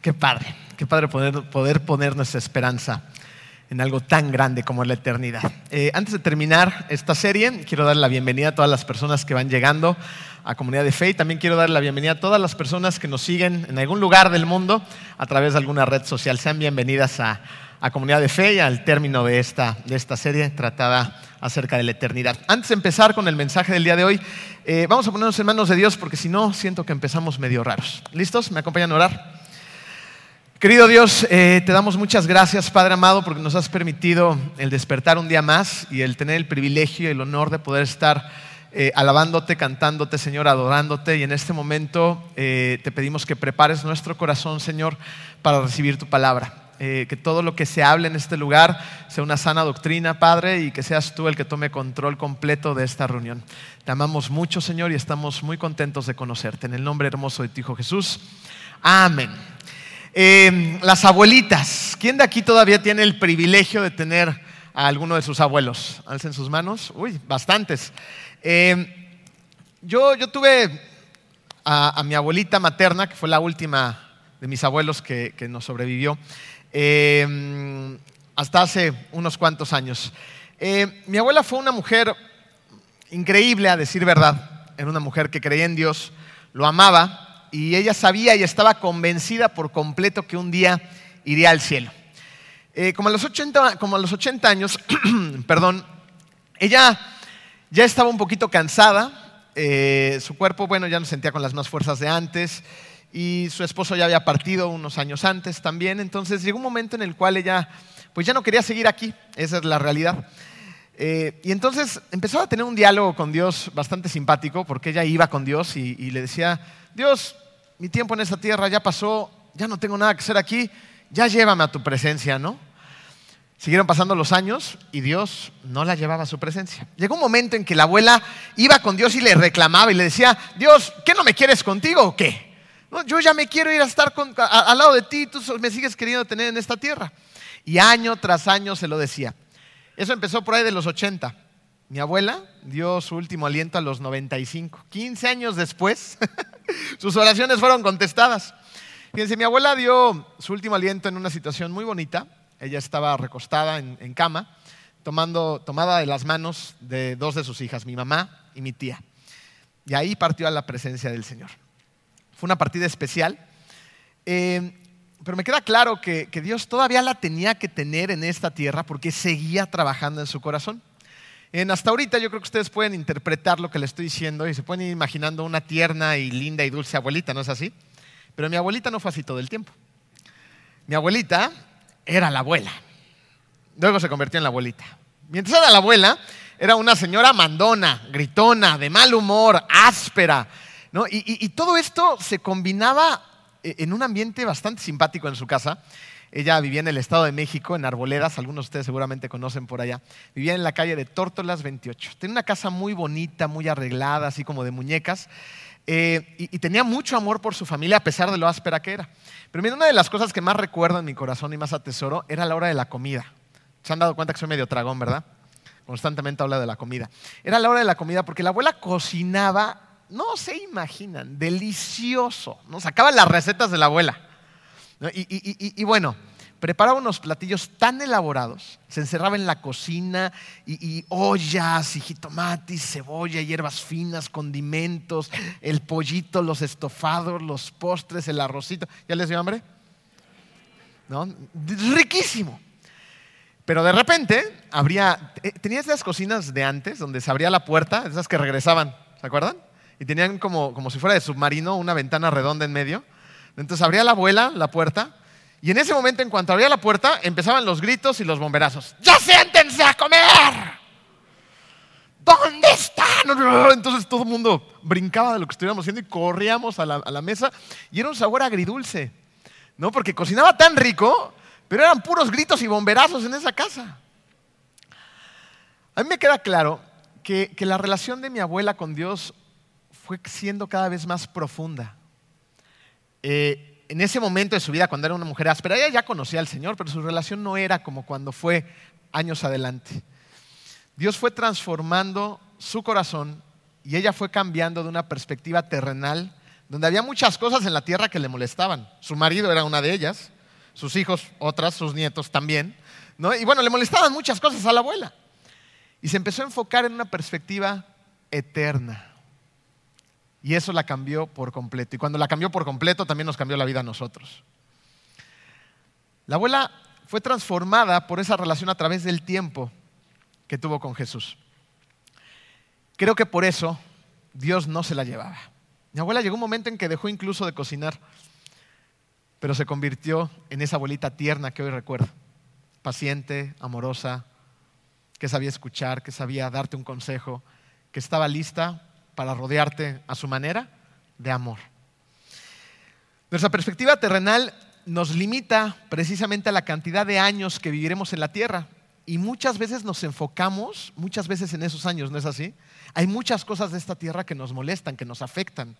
Qué padre, qué padre poder, poder poner nuestra esperanza en algo tan grande como la eternidad. Eh, antes de terminar esta serie, quiero dar la bienvenida a todas las personas que van llegando a Comunidad de Fe y también quiero dar la bienvenida a todas las personas que nos siguen en algún lugar del mundo a través de alguna red social. Sean bienvenidas a, Comunidad de Fe y al término de esta, de esta serie tratada acerca de la eternidad. Antes de empezar con el mensaje del día de hoy, eh, vamos a ponernos en manos de Dios porque si no, siento que empezamos medio raros. ¿Listos? ¿Me acompañan a orar? Querido Dios, eh, te damos muchas gracias, Padre amado, porque nos has permitido el despertar un día más y el tener el privilegio y el honor de poder estar eh, alabándote, cantándote, Señor, adorándote. Y en este momento eh, te pedimos que prepares nuestro corazón, Señor, para recibir tu palabra. que todo lo que se hable en este lugar sea una sana doctrina, Padre, y que seas tú el que tome control completo de esta reunión. Te amamos mucho, Señor, y estamos muy contentos de conocerte. En el nombre hermoso de tu Hijo Jesús. Amén. Eh, las abuelitas. ¿Quién de aquí todavía tiene el privilegio de tener a alguno de sus abuelos? Alcen sus manos. Uy, bastantes. Eh, yo, yo, tuve a, mi abuelita materna, que fue la última de mis abuelos que, nos sobrevivió, eh, hasta hace unos cuantos años. mi abuela fue una mujer increíble, a decir verdad. Era una mujer que creía en Dios, lo amaba y ella sabía y estaba convencida por completo que un día iría al cielo. Eh, como, a los 80, como a los 80 años, perdón, ella ya estaba un poquito cansada, eh, su cuerpo, bueno, ya no sentía con las más fuerzas de antes y su esposo ya había partido unos años antes también, entonces llegó un momento en el cual ella pues ya no quería seguir aquí, esa es la realidad. Eh, y entonces empezó a tener un diálogo con Dios bastante simpático, porque ella iba con Dios y le decía, Dios, mi tiempo en esta tierra ya pasó, ya no tengo nada que hacer aquí, ya llévame a tu presencia, ¿no? Siguieron pasando los años y Dios no la llevaba a su presencia. Llegó un momento en que la abuela iba con Dios y le reclamaba y le decía, Dios, ¿qué no me quieres contigo o qué? yo ya me quiero ir a estar al lado de ti, tú me sigues queriendo tener en esta tierra. Y año tras año se lo decía. Eso empezó por ahí de los 80. Mi abuela dio su último aliento a los 95. 15 años después, sus oraciones fueron contestadas. Fíjense, mi abuela dio su último aliento en una situación muy bonita. Ella estaba recostada en, cama, tomando, tomada de las manos de dos de sus hijas, mi mamá y mi tía. Y ahí partió a la presencia del Señor. Fue una partida especial. Eh, pero me queda claro que, que Dios todavía la tenía que tener en esta tierra porque seguía trabajando en su corazón. En hasta ahorita yo creo que ustedes pueden interpretar lo que le estoy diciendo y se pueden ir imaginando una tierna y linda y dulce abuelita, ¿no es así? Pero mi abuelita no fue así todo el tiempo. Mi abuelita era la abuela. Luego se convirtió en la abuelita. Mientras era la abuela, era una señora mandona, gritona, de mal humor, áspera. ¿no? y todo esto se combinaba en un ambiente bastante simpático en su casa. Ella vivía en el Estado de México, en Arboledas, algunos de ustedes seguramente conocen por allá. Vivía en la calle de Tórtolas 28. Tenía una casa muy bonita, muy arreglada, así como de muñecas. Eh, y, tenía mucho amor por su familia a pesar de lo áspera que era. Pero mira, una de las cosas que más recuerdo en mi corazón y más atesoro era la hora de la comida. Se han dado cuenta que soy medio tragón, ¿verdad? Constantemente habla de la comida. Era la hora de la comida porque la abuela cocinaba, no se imaginan, delicioso. ¿no? Sacaba las recetas de la abuela. Y, bueno, preparaba unos platillos tan elaborados, se encerraba en la cocina y, ollas y jitomates, cebolla, hierbas finas, condimentos, el pollito, los estofados, los postres, el arrocito. ¿Ya les dio hambre? ¿No? Riquísimo. Pero de repente habría, eh, tenía esas cocinas de antes donde se abría la puerta, esas que regresaban, ¿se acuerdan? Y tenían como, como si fuera de submarino una ventana redonda en medio entonces abría la abuela la puerta y en ese momento, en cuanto abría la puerta, empezaban los gritos y los bomberazos. ¡Ya siéntense a comer! ¿Dónde están? Entonces todo el mundo brincaba de lo que estuviéramos haciendo y corríamos a la, mesa y era un sabor agridulce, ¿no? Porque cocinaba tan rico, pero eran puros gritos y bomberazos en esa casa. A mí me queda claro que la relación de mi abuela con Dios fue siendo cada vez más profunda. Eh, en ese momento de su vida, cuando era una mujer áspera, ella ya conocía al Señor, pero su relación no era como cuando fue años adelante. Dios fue transformando su corazón y ella fue cambiando de una perspectiva terrenal donde había muchas cosas en la tierra que le molestaban. Su marido era una de ellas, sus hijos otras, sus nietos también. Y bueno, le molestaban muchas cosas a la abuela. Y se empezó a enfocar en una perspectiva eterna. Y eso la cambió por completo. Y cuando la cambió por completo, también nos cambió la vida a nosotros. La abuela fue transformada por esa relación a través del tiempo que tuvo con Jesús. Creo que por eso Dios no se la llevaba. Mi abuela llegó un momento en que dejó incluso de cocinar, pero se convirtió en esa abuelita tierna que hoy recuerdo, paciente, amorosa, que sabía escuchar, que sabía darte un consejo, que estaba lista para rodearte a su manera de amor. Nuestra perspectiva terrenal nos limita precisamente a la cantidad de años que viviremos en la tierra. Y muchas veces nos enfocamos, muchas veces en esos años, ¿no es así? Hay muchas cosas de esta tierra que nos molestan, que nos afectan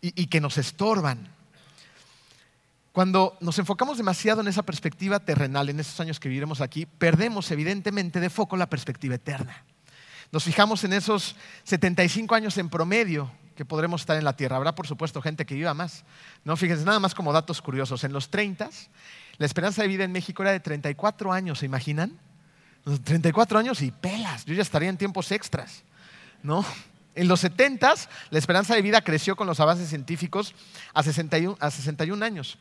y, que nos estorban. Cuando nos enfocamos demasiado en esa perspectiva terrenal, en esos años que viviremos aquí, perdemos evidentemente de foco la perspectiva eterna. Nos fijamos en esos 75 años en promedio que podremos estar en la tierra. Habrá, por supuesto, gente que viva más. No, fíjense, nada más como datos curiosos. En los 30, la esperanza de vida en México era de 34 años, ¿se imaginan? 34 años y pelas, yo ya estaría en tiempos extras, ¿no? En los 70 la esperanza de vida creció con los avances científicos a 61, a 61 años.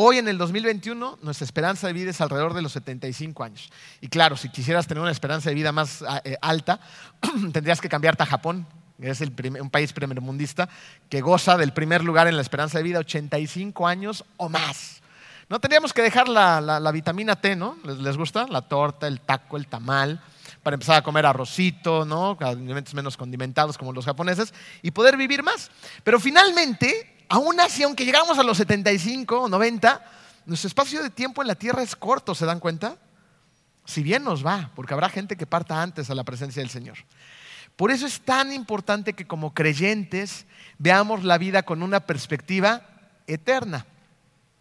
Hoy en el 2021 nuestra esperanza de vida es alrededor de los 75 años. Y claro, si quisieras tener una esperanza de vida más eh, alta, tendrías que cambiarte a Japón, es un país primermundista que goza del primer lugar en la esperanza de vida, 85 años o más. No tendríamos que dejar la, vitamina T, ¿no? ¿Les, gusta? La torta, el taco, el tamal, para empezar a comer arrocito, ¿no? Alimentos menos condimentados como los japoneses y poder vivir más. Pero finalmente, aún así, aunque llegamos a los 75 o 90, nuestro espacio de tiempo en la Tierra es corto, ¿se dan cuenta? Si bien nos va, porque habrá gente que parta antes a la presencia del Señor. Por eso es tan importante que como creyentes veamos la vida con una perspectiva eterna.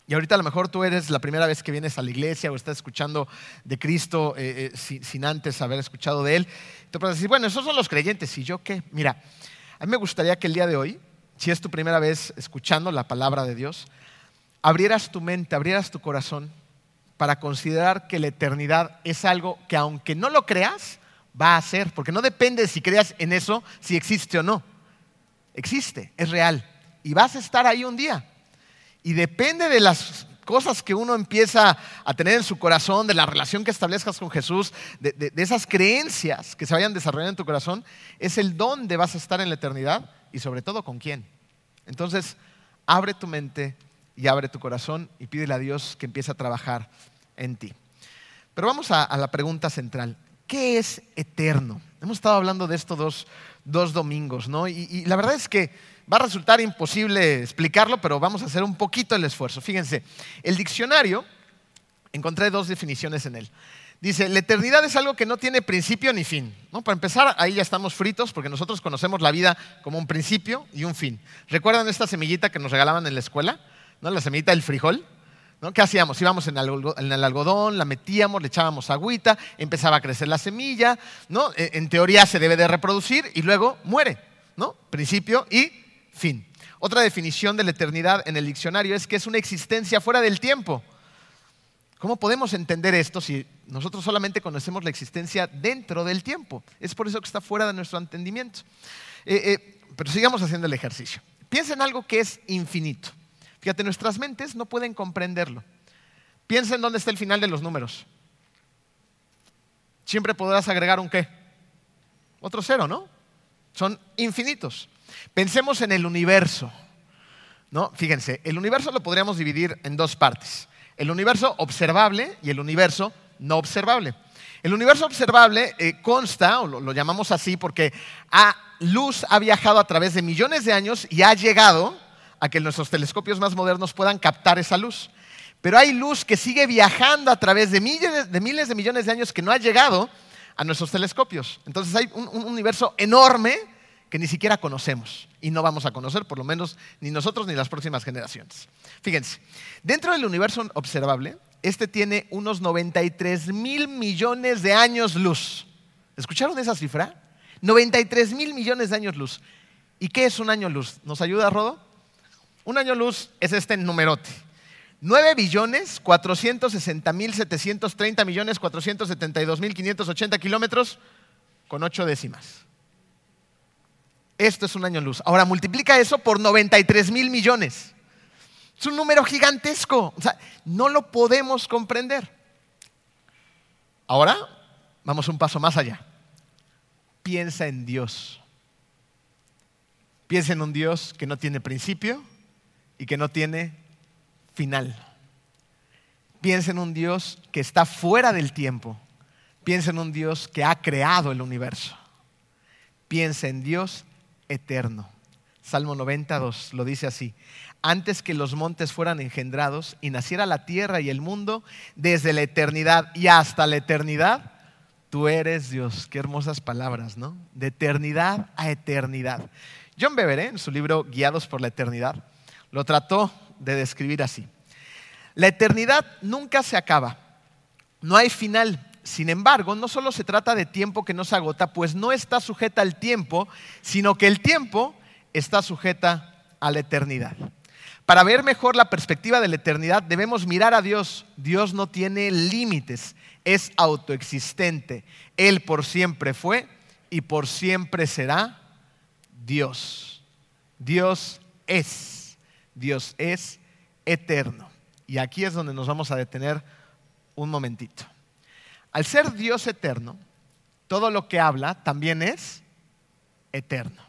Y ahorita a lo mejor tú eres la primera vez que vienes a la iglesia o estás escuchando de Cristo eh, eh, sin, antes haber escuchado de Él. Te puedes decir, bueno, esos son los creyentes. ¿Y yo qué? Mira, a mí me gustaría que el día de hoy, si es tu primera vez escuchando la palabra de Dios, abrieras tu mente, abrieras tu corazón para considerar que la eternidad es algo que aunque no lo creas, va a ser, porque no depende de si creas en eso, si existe o no. Existe, es real. Y vas a estar ahí un día. Y depende de las cosas que uno empieza a tener en su corazón, de la relación que establezcas con Jesús, de, esas creencias que se vayan desarrollando en tu corazón, es el dónde vas a estar en la eternidad y sobre todo con quién. Entonces, abre tu mente y abre tu corazón y pídele a Dios que empiece a trabajar en ti. Pero vamos a la pregunta central. ¿Qué es eterno? Hemos estado hablando de esto dos, domingos, ¿no? Y, la verdad es que va a resultar imposible explicarlo, pero vamos a hacer un poquito el esfuerzo. Fíjense, el diccionario, encontré dos definiciones en él. Dice, la eternidad es algo que no tiene principio ni fin. ¿no? Para empezar, ahí ya estamos fritos porque nosotros conocemos la vida como un principio y un fin. ¿Recuerdan esta semillita que nos regalaban en la escuela? ¿No? La semillita del frijol. ¿Qué hacíamos? Íbamos en el algodón, la metíamos, le echábamos agüita, empezaba a crecer la semilla, ¿no? E, en teoría se debe de reproducir y luego muere, ¿no? Principio y fin. Otra definición de la eternidad en el diccionario es que es una existencia fuera del tiempo. ¿Cómo podemos entender esto si nosotros solamente conocemos la existencia dentro del tiempo? Es por eso que está fuera de nuestro entendimiento. Eh, eh, pero sigamos haciendo el ejercicio. Piensa en algo que es infinito. Fíjate, nuestras mentes no pueden comprenderlo. Piensa en dónde está el final de los números. Siempre podrás agregar un qué. Otro cero, ¿no? Son infinitos. Pensemos en el universo. ¿no? Fíjense, el universo lo podríamos dividir en dos partes. El universo observable y el universo no observable. El universo observable eh, consta, o lo, llamamos así, porque a luz ha viajado a través de millones de años y ha llegado a que nuestros telescopios más modernos puedan captar esa luz. Pero hay luz que sigue viajando a través de miles de, miles de millones de años que no ha llegado a nuestros telescopios. Entonces hay un, universo enorme que ni siquiera conocemos y no vamos a conocer, por lo menos ni nosotros ni las próximas generaciones. Fíjense, dentro del universo observable, este tiene unos 93 mil millones de años luz. ¿Escucharon esa cifra? 93 mil millones de años luz. ¿Y qué es un año luz? ¿Nos ayuda, Rodo? Un año luz es este numerote. 9 billones 460 mil 730 millones 472 mil 580 kilómetros con 8 décimas. Esto es un año luz. Ahora multiplica eso por 93 mil millones. Es un número gigantesco. O sea, no lo podemos comprender. Ahora vamos un paso más allá. Piensa en Dios. Piensa en un Dios que no tiene principio y que no tiene final. Piensa en un Dios que está fuera del tiempo. Piensa en un Dios que ha creado el universo. Piensa en Dios eterno. Salmo 92 lo dice así. Antes que los montes fueran engendrados y naciera la tierra y el mundo, desde la eternidad y hasta la eternidad, tú eres Dios. Qué hermosas palabras, ¿no? De eternidad a eternidad. John Beveré, en su libro Guiados por la Eternidad, lo trató de describir así. La eternidad nunca se acaba, no hay final. Sin embargo, no solo se trata de tiempo que no se agota, pues no está sujeta al tiempo, sino que el tiempo está sujeta a la eternidad. Para ver mejor la perspectiva de la eternidad debemos mirar a Dios. Dios no tiene límites, es autoexistente. Él por siempre fue y por siempre será Dios. Dios es. Dios es eterno. Y aquí es donde nos vamos a detener un momentito. Al ser Dios eterno, todo lo que habla también es eterno.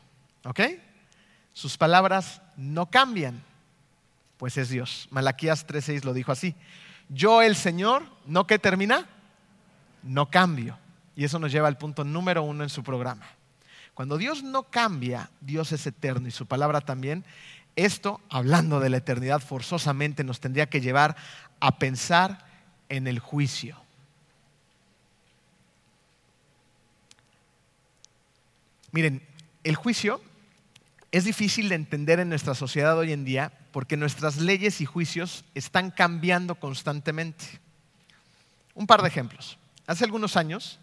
¿Ok? Sus palabras no cambian, pues es Dios. Malaquías 3:6 lo dijo así. Yo el Señor, ¿no que termina? No cambio. Y eso nos lleva al punto número uno en su programa. Cuando Dios no cambia, Dios es eterno y su palabra también. Esto, hablando de la eternidad, forzosamente nos tendría que llevar a pensar en el juicio. Miren, el juicio es difícil de entender en nuestra sociedad hoy en día porque nuestras leyes y juicios están cambiando constantemente. Un par de ejemplos. Hace algunos años,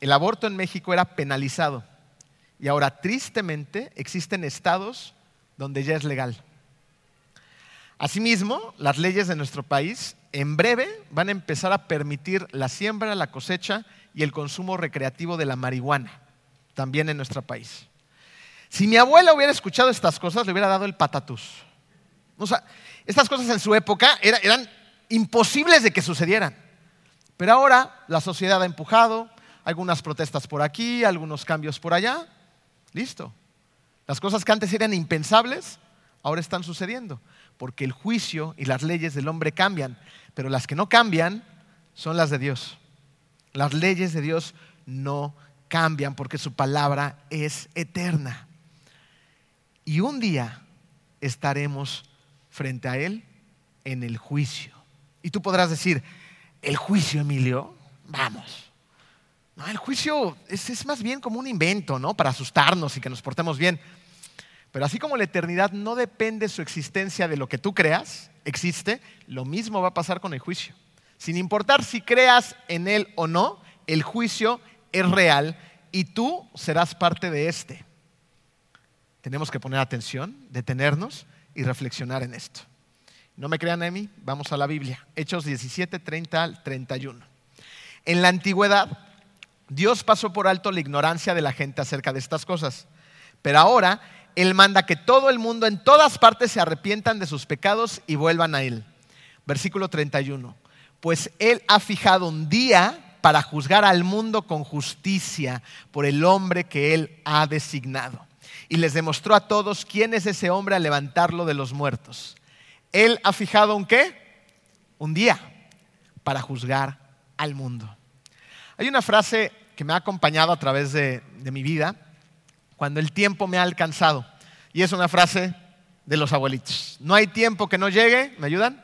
el aborto en México era penalizado y ahora, tristemente, existen estados donde ya es legal. Asimismo, las leyes de nuestro país en breve van a empezar a permitir la siembra, la cosecha y el consumo recreativo de la marihuana, también en nuestro país. Si mi abuela hubiera escuchado estas cosas, le hubiera dado el patatús. O sea, estas cosas en su época eran imposibles de que sucedieran. Pero ahora la sociedad ha empujado, algunas protestas por aquí, algunos cambios por allá, Listo. Las cosas que antes eran impensables, ahora están sucediendo, porque el juicio y las leyes del hombre cambian, pero las que no cambian son las de Dios. Las leyes de Dios no cambian porque su palabra es eterna. Y un día estaremos frente a Él en el juicio. Y tú podrás decir, ¿el juicio, Emilio? Vamos. No, el juicio es, más bien como un invento, ¿no? Para asustarnos y que nos portemos bien. Pero así como la eternidad no depende su existencia de lo que tú creas, existe, lo mismo va a pasar con el juicio. Sin importar si creas en él o no, el juicio es real y tú serás parte de este. Tenemos que poner atención, detenernos y reflexionar en esto. No me crean, Emi, vamos a la Biblia. Hechos 17, 30 al 31. En la antigüedad, Dios pasó por alto la ignorancia de la gente acerca de estas cosas. Pero ahora Él manda que todo el mundo en todas partes se arrepientan de sus pecados y vuelvan a Él. Versículo 31. Pues Él ha fijado un día para juzgar al mundo con justicia por el hombre que Él ha designado. Y les demostró a todos quién es ese hombre a levantarlo de los muertos. Él ha fijado un qué? Un día para juzgar al mundo. Hay una frase que me ha acompañado a través de, mi vida cuando el tiempo me ha alcanzado. Y es una frase de los abuelitos. No hay tiempo que no llegue, ¿me ayudan?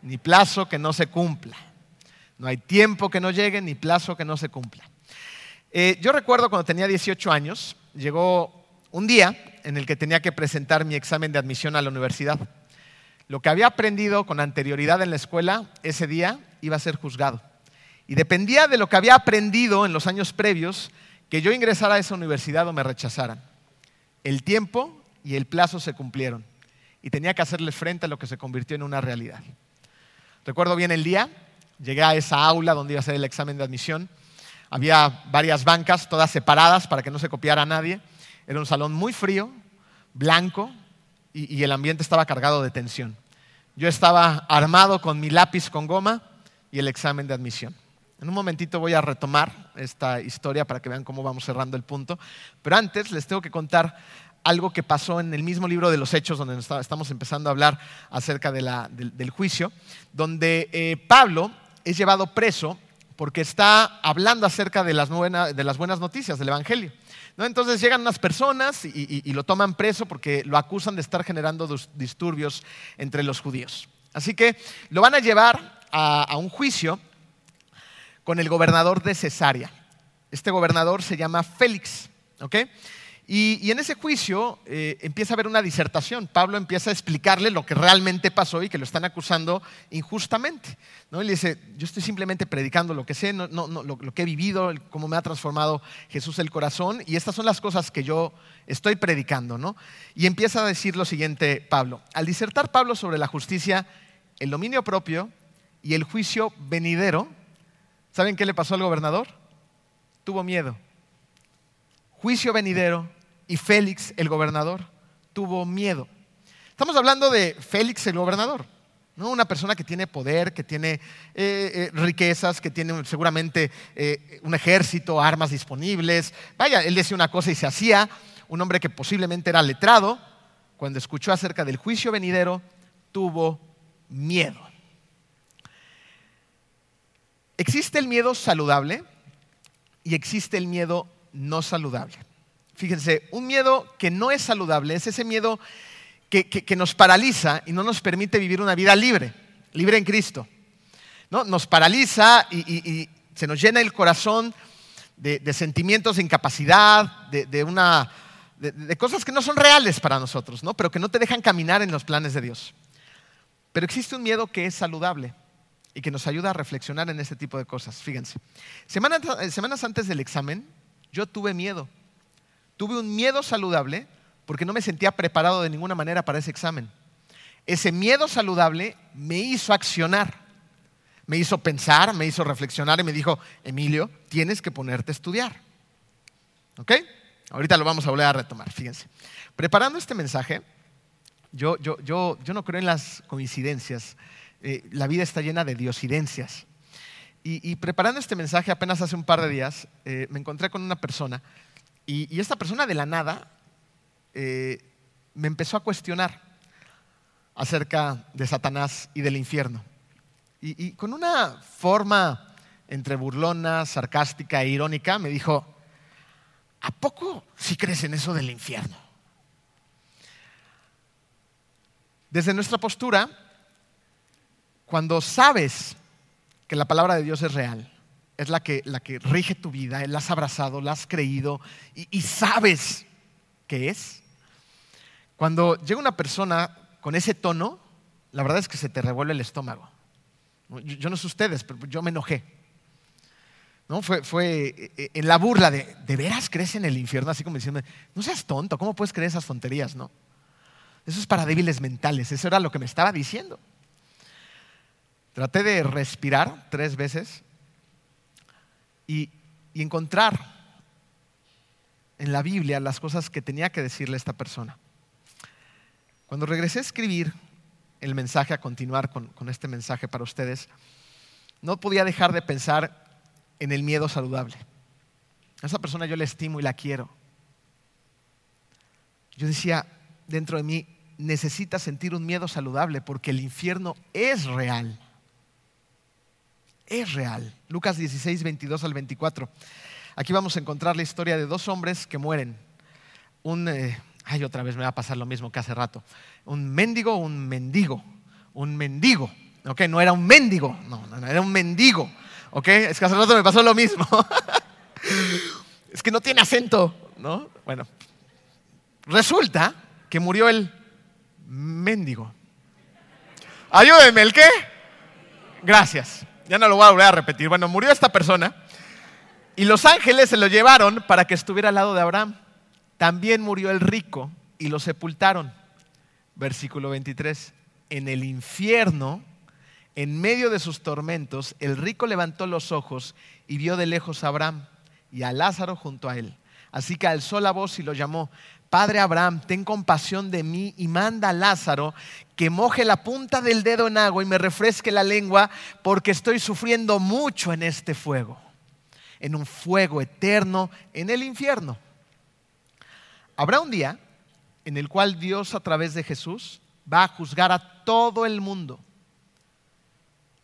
Ni plazo que no se cumpla. No hay tiempo que no llegue, ni plazo que no se cumpla. Eh, yo recuerdo cuando tenía 18 años, llegó un día en el que tenía que presentar mi examen de admisión a la universidad. Lo que había aprendido con anterioridad en la escuela, ese día iba a ser juzgado. Y dependía de lo que había aprendido en los años previos que yo ingresara a esa universidad o me rechazaran. El tiempo y el plazo se cumplieron. y tenía que hacerle frente a lo que se convirtió en una realidad. Recuerdo bien el día, llegué a esa aula donde iba a ser el examen de admisión. Había varias bancas, todas separadas para que no se copiara nadie. Era un salón muy frío, blanco, y, y el ambiente estaba cargado de tensión. Yo estaba armado con mi lápiz con goma y el examen de admisión. En un momentito voy a retomar esta historia para que vean cómo vamos cerrando el punto. Pero antes les tengo que contar algo que pasó en el mismo libro de los Hechos, donde estamos empezando a hablar acerca del, juicio, donde eh, Pablo es llevado preso porque está hablando acerca de las, buenas noticias del Evangelio. Entonces llegan unas personas y, lo toman preso porque lo acusan de estar generando disturbios entre los judíos. Así que lo van a llevar a un juicio con el gobernador de Cesarea. Este gobernador se llama Félix. Y, en ese juicio eh, empieza a haber una disertación. Pablo empieza a explicarle lo que realmente pasó y que lo están acusando injustamente. ¿no? Y le dice, yo estoy simplemente predicando lo que sé, lo, lo, que he vivido, cómo me ha transformado Jesús el corazón, y estas son las cosas que yo estoy predicando. ¿no? Y empieza a decir lo siguiente Pablo. Al disertar Pablo sobre la justicia, el dominio propio y el juicio venidero, ¿Saben qué le pasó al gobernador? Tuvo miedo. Juicio venidero y Félix, el gobernador, tuvo miedo. Estamos hablando de Félix, el gobernador. ¿no? Una persona que tiene poder, que tiene eh, eh, riquezas, que tiene seguramente eh, un ejército, armas disponibles. Vaya, él decía una cosa y se hacía. Un hombre que posiblemente era letrado, cuando escuchó acerca del juicio venidero, tuvo miedo. Existe el miedo saludable y existe el miedo no saludable. Fíjense, un miedo que no es saludable es ese miedo que, nos paraliza y no nos permite vivir una vida libre, libre en Cristo. ¿No? Nos paraliza y, se nos llena el corazón de, sentimientos de incapacidad, de, una, de, cosas que no son reales para nosotros, ¿no? pero que no te dejan caminar en los planes de Dios. Pero existe un miedo que es saludable y que nos ayuda a reflexionar en este tipo de cosas. Fíjense, semanas, semanas antes del examen yo tuve miedo. Tuve un miedo saludable porque no me sentía preparado de ninguna manera para ese examen. Ese miedo saludable me hizo accionar, me hizo pensar, me hizo reflexionar y me dijo, Emilio, tienes que ponerte a estudiar. ¿Ok? Ahorita lo vamos a volver a retomar, fíjense. Preparando este mensaje, yo, yo, yo, yo no creo en las coincidencias. Eh, la vida está llena de diosidencias. Y, preparando este mensaje apenas hace un par de días, eh, me encontré con una persona y, esta persona de la nada eh, me empezó a cuestionar acerca de Satanás y del infierno. Y, con una forma entre burlona, sarcástica e irónica me dijo, ¿a poco si crees en eso del infierno? Desde nuestra postura, cuando sabes que la palabra de Dios es real, es la que, la que rige tu vida, la has abrazado, la has creído y, sabes que es. Cuando llega una persona con ese tono, la verdad es que se te revuelve el estómago. Yo, no sé ustedes, pero yo me enojé. ¿No? Fue, fue, eh, eh, en la burla de, ¿de veras crees en el infierno? Así como diciendo, no seas tonto, ¿cómo puedes creer esas tonterías? No. Eso es para débiles mentales, eso era lo que me estaba diciendo. Traté de respirar tres veces y, encontrar en la Biblia las cosas que tenía que decirle a esta persona. Cuando regresé a escribir el mensaje, a continuar con, con, este mensaje para ustedes, no podía dejar de pensar en el miedo saludable. A esa persona yo la estimo y la quiero. Yo decía dentro de mí, necesita sentir un miedo saludable porque el infierno es real es real. Lucas 16, 22 al 24. Aquí vamos a encontrar la historia de dos hombres que mueren. Un, eh, ay, otra vez me va a pasar lo mismo que hace rato. Un mendigo, un mendigo. Un mendigo. ¿Ok? No era un mendigo, no, no, era un mendigo. ¿Ok? Es que hace rato me pasó lo mismo. es que no tiene acento, ¿no? Bueno, resulta que murió el mendigo. Ayúdenme, ¿el qué? Gracias ya no lo voy a volver a repetir. Bueno, murió esta persona y los ángeles se lo llevaron para que estuviera al lado de Abraham. También murió el rico y lo sepultaron. Versículo 23. En el infierno, en medio de sus tormentos, el rico levantó los ojos y vio de lejos a Abraham y a Lázaro junto a él. Así que alzó la voz y lo llamó, Padre Abraham, ten compasión de mí y manda a Lázaro que moje la punta del dedo en agua y me refresque la lengua porque estoy sufriendo mucho en este fuego, en un fuego eterno en el infierno. Habrá un día en el cual Dios a través de Jesús va a juzgar a todo el mundo.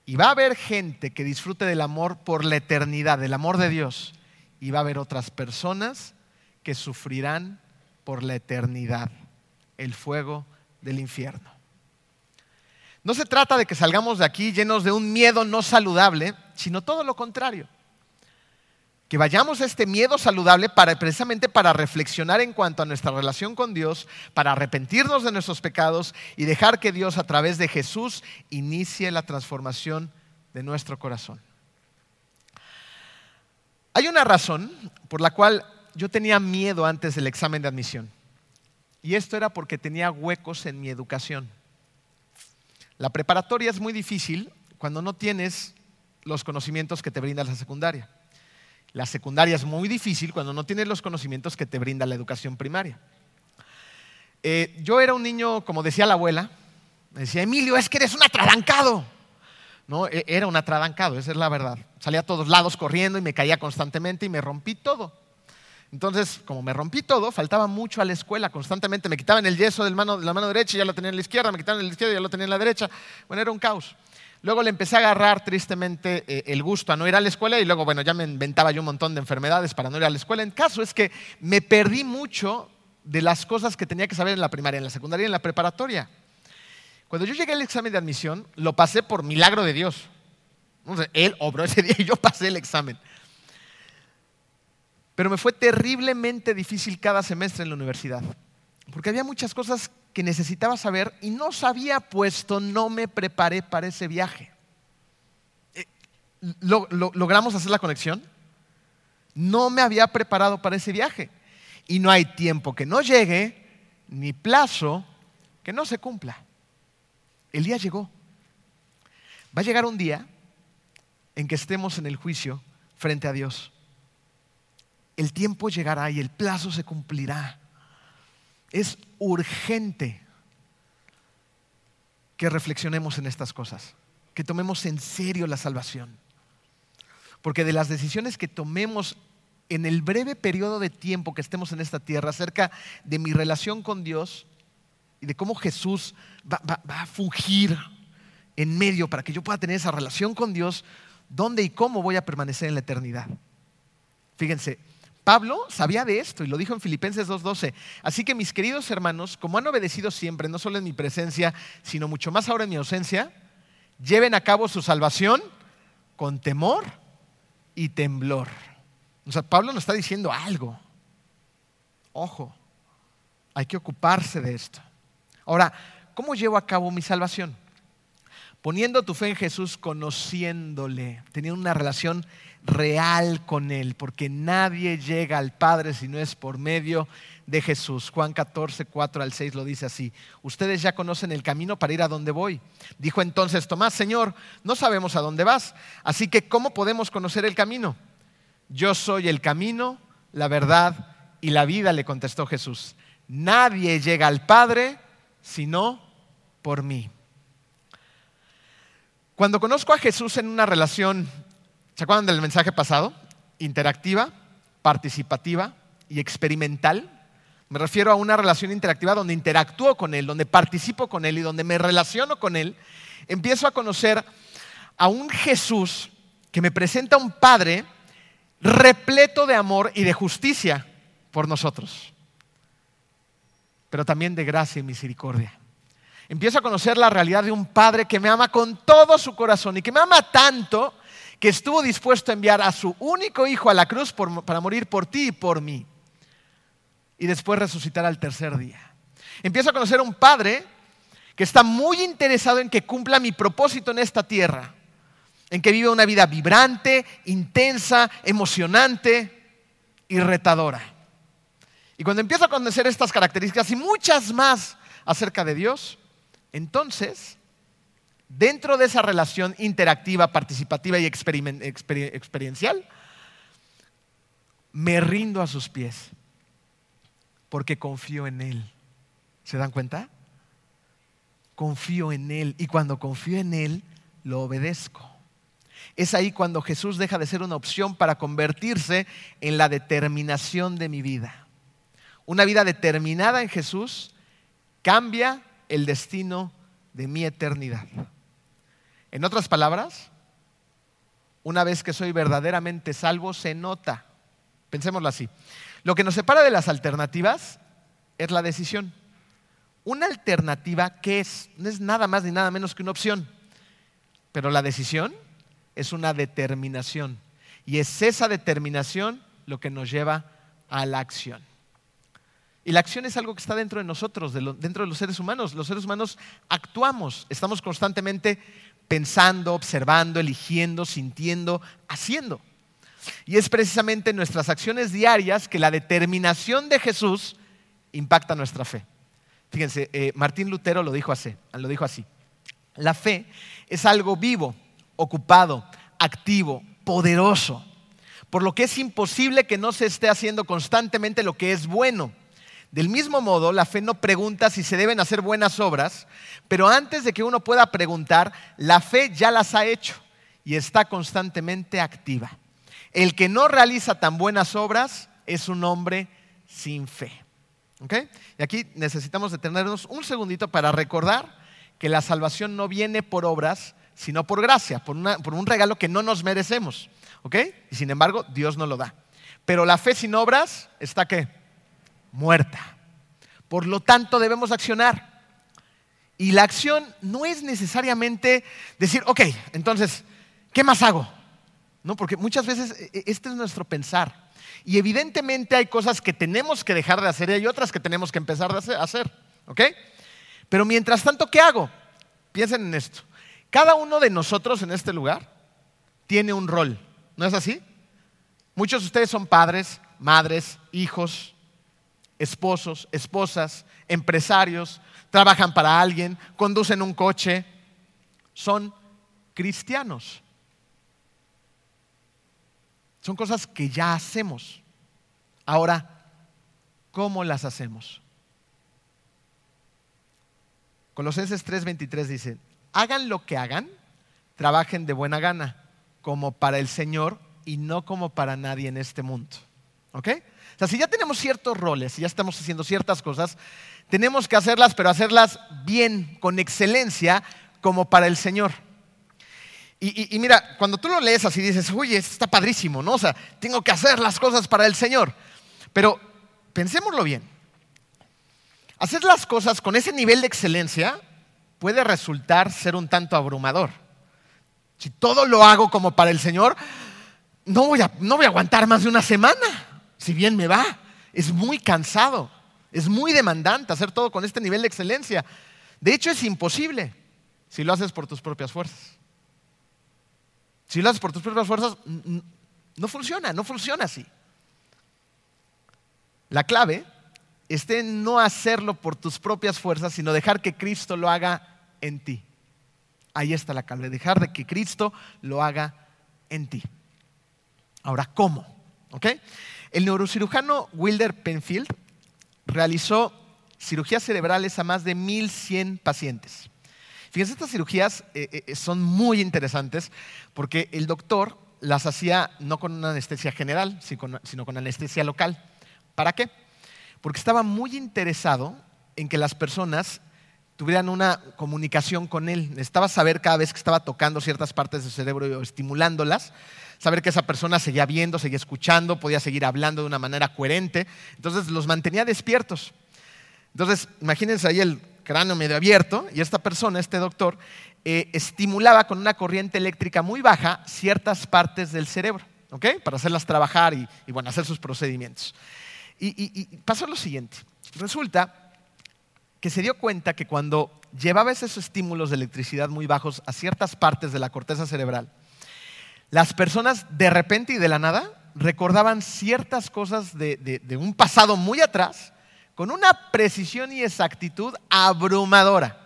Y va a haber gente que disfrute del amor por la eternidad, del amor de Dios. Y va a haber otras personas que sufrirán por la eternidad, el fuego del infierno. No se trata de que salgamos de aquí llenos de un miedo no saludable, sino todo lo contrario. Que vayamos a este miedo saludable para, precisamente para reflexionar en cuanto a nuestra relación con Dios, para arrepentirnos de nuestros pecados y dejar que Dios a través de Jesús inicie la transformación de nuestro corazón. Hay una razón por la cual yo tenía miedo antes del examen de admisión. Y esto era porque tenía huecos en mi educación. La preparatoria es muy difícil cuando no tienes los conocimientos que te brinda la secundaria. La secundaria es muy difícil cuando no tienes los conocimientos que te brinda la educación primaria. Eh, yo era un niño, como decía la abuela, me decía, Emilio, es que eres un atrabancado. No, e, era un atrabancado, esa es la verdad. Salía a todos lados corriendo y me caía constantemente y me rompí todo. Entonces, como me rompí todo, faltaba mucho a la escuela constantemente. Me quitaban el yeso de la mano derecha y ya lo tenía en la izquierda, me quitaban el izquierda y ya lo tenía en la derecha. Bueno, era un caos. Luego le empecé a agarrar tristemente eh, el gusto a no ir a la escuela y luego, bueno, ya me inventaba yo un montón de enfermedades para no ir a la escuela. En caso es que me perdí mucho de las cosas que tenía que saber en la primaria, en la secundaria y en la preparatoria. Cuando yo llegué al examen de admisión, lo pasé por milagro de Dios. él obró ese día y yo pasé el examen. Pero me fue terriblemente difícil cada semestre en la universidad, porque había muchas cosas que necesitaba saber y no sabía, puesto no me preparé para ese viaje. Eh, ¿Logramos hacer la conexión? No me había preparado para ese viaje. Y no hay tiempo que no llegue, ni plazo que no se cumpla. El día llegó. Va a llegar un día en que estemos en el juicio frente a Dios el tiempo llegará y el plazo se cumplirá. Es urgente que reflexionemos en estas cosas, que tomemos en serio la salvación. Porque de las decisiones que tomemos en el breve periodo de tiempo que estemos en esta tierra acerca de mi relación con Dios y de cómo Jesús va, a fungir en medio para que yo pueda tener esa relación con Dios, dónde y cómo voy a permanecer en la eternidad. Fíjense, Pablo sabía de esto y lo dijo en Filipenses 2.12. Así que mis queridos hermanos, como han obedecido siempre, no solo en mi presencia, sino mucho más ahora en mi ausencia, lleven a cabo su salvación con temor y temblor. O sea, Pablo nos está diciendo algo. Ojo, hay que ocuparse de esto. Ahora, ¿cómo llevo a cabo mi salvación? Poniendo tu fe en Jesús, conociéndole, teniendo una relación real con Él, porque nadie llega al Padre si no es por medio de Jesús. Juan 14, 4 al 6 lo dice así. Ustedes ya conocen el camino para ir a donde voy. Dijo entonces Tomás, Señor, no sabemos a dónde vas, así que ¿cómo podemos conocer el camino? Yo soy el camino, la verdad y la vida, le contestó Jesús. Nadie llega al Padre sino por mí. Cuando conozco a Jesús en una relación ¿Se acuerdan del mensaje pasado? Interactiva, participativa y experimental. Me refiero a una relación interactiva donde interactúo con Él, donde participo con Él y donde me relaciono con Él. Empiezo a conocer a un Jesús que me presenta un Padre repleto de amor y de justicia por nosotros, pero también de gracia y misericordia. Empiezo a conocer la realidad de un Padre que me ama con todo su corazón y que me ama tanto que estuvo dispuesto a enviar a su único hijo a la cruz para morir por ti y por mí. Y después resucitar al tercer día. Empiezo a conocer a un padre que está muy interesado en que cumpla mi propósito en esta tierra. En que viva una vida vibrante, intensa, emocionante y retadora. Y cuando empiezo a conocer estas características y muchas más acerca de Dios, entonces, dentro de esa relación interactiva, participativa y experiencial, me rindo a sus pies porque confío en Él. ¿Se dan cuenta? Confío en Él y cuando confío en Él, lo obedezco. Es ahí cuando Jesús deja de ser una opción para convertirse en la determinación de mi vida. Una vida determinada en Jesús cambia el destino de mi eternidad. En otras palabras, una vez que soy verdaderamente salvo, se nota. Pensémoslo así. Lo que nos separa de las alternativas es la decisión. Una alternativa, ¿qué es? No es nada más ni nada menos que una opción. Pero la decisión es una determinación. Y es esa determinación lo que nos lleva a la acción. Y la acción es algo que está dentro de nosotros, dentro de los seres humanos. Los seres humanos actuamos, estamos constantemente pensando, observando, eligiendo, sintiendo, haciendo. Y es precisamente nuestras acciones diarias que la determinación de Jesús impacta nuestra fe. Fíjense, eh, Martín Lutero lo dijo, así, lo dijo así. La fe es algo vivo, ocupado, activo, poderoso, por lo que es imposible que no se esté haciendo constantemente lo que es bueno del mismo modo, la fe no pregunta si se deben hacer buenas obras, pero antes de que uno pueda preguntar, la fe ya las ha hecho y está constantemente activa. El que no realiza tan buenas obras es un hombre sin fe. Y aquí necesitamos detenernos un segundito para recordar que la salvación no viene por obras, sino por gracia, por, un regalo que no nos merecemos. Y sin embargo, Dios no lo da. Pero la fe sin obras está qué? Muerta. Por lo tanto, debemos accionar. Y la acción no es necesariamente decir, ok, entonces, ¿qué más hago? No, porque muchas veces e, e, este es nuestro pensar. Y evidentemente hay cosas que tenemos que dejar de hacer y hay otras que tenemos que empezar a hacer. ¿Ok? Pero mientras tanto, ¿qué hago? Piensen en esto. Cada uno de nosotros en este lugar tiene un rol. ¿No es así? Muchos de ustedes son padres, madres, hijos, esposos, esposas, empresarios, trabajan para alguien, conducen un coche, son cristianos. Son cosas que ya hacemos. Ahora, ¿cómo las hacemos? Colosenses 3:23 dice, hagan lo que hagan, trabajen de buena gana, como para el Señor y no como para nadie en este mundo. ¿Ok? O sea, si ya tenemos ciertos roles, y ya estamos haciendo ciertas cosas, tenemos que hacerlas, pero hacerlas bien, con excelencia, como para el Señor. Y, mira, cuando tú lo lees así dices, oye, está padrísimo, ¿no? O sea, tengo que hacer las cosas para el Señor. Pero pensémoslo bien. Hacer las cosas con ese nivel de excelencia puede resultar ser un tanto abrumador. Si todo lo hago como para el Señor, no voy a, no voy a aguantar más de una semana si bien me va, es muy cansado, es muy demandante hacer todo con este nivel de excelencia. De hecho, es imposible si lo haces por tus propias fuerzas. Si lo haces por tus propias fuerzas, no funciona, no funciona así. La clave está en no hacerlo por tus propias fuerzas, sino dejar que Cristo lo haga en ti. Ahí está la clave, dejar de que Cristo lo haga en ti. Ahora, ¿cómo? ¿Ok? El neurocirujano Wilder Penfield realizó cirugías cerebrales a más de 1.100 pacientes. Fíjense, estas cirugías eh, eh, son muy interesantes porque el doctor las hacía no con una anestesia general, sino con anestesia local. ¿Para qué? Porque estaba muy interesado en que las personas tuvieran una comunicación con él. Necesitaba saber cada vez que estaba tocando ciertas partes del cerebro o estimulándolas, saber que esa persona seguía viendo, seguía escuchando, podía seguir hablando de una manera coherente. Entonces los mantenía despiertos. Entonces, imagínense ahí el cráneo medio abierto y esta persona, este doctor, eh, estimulaba con una corriente eléctrica muy baja ciertas partes del cerebro, ¿ok? Para hacerlas trabajar y, bueno, hacer sus procedimientos. y pasó lo siguiente. Resulta que se dio cuenta que cuando llevaba esos estímulos de electricidad muy bajos a ciertas partes de la corteza cerebral, las personas de repente y de la nada recordaban ciertas cosas de, un pasado muy atrás con una precisión y exactitud abrumadora.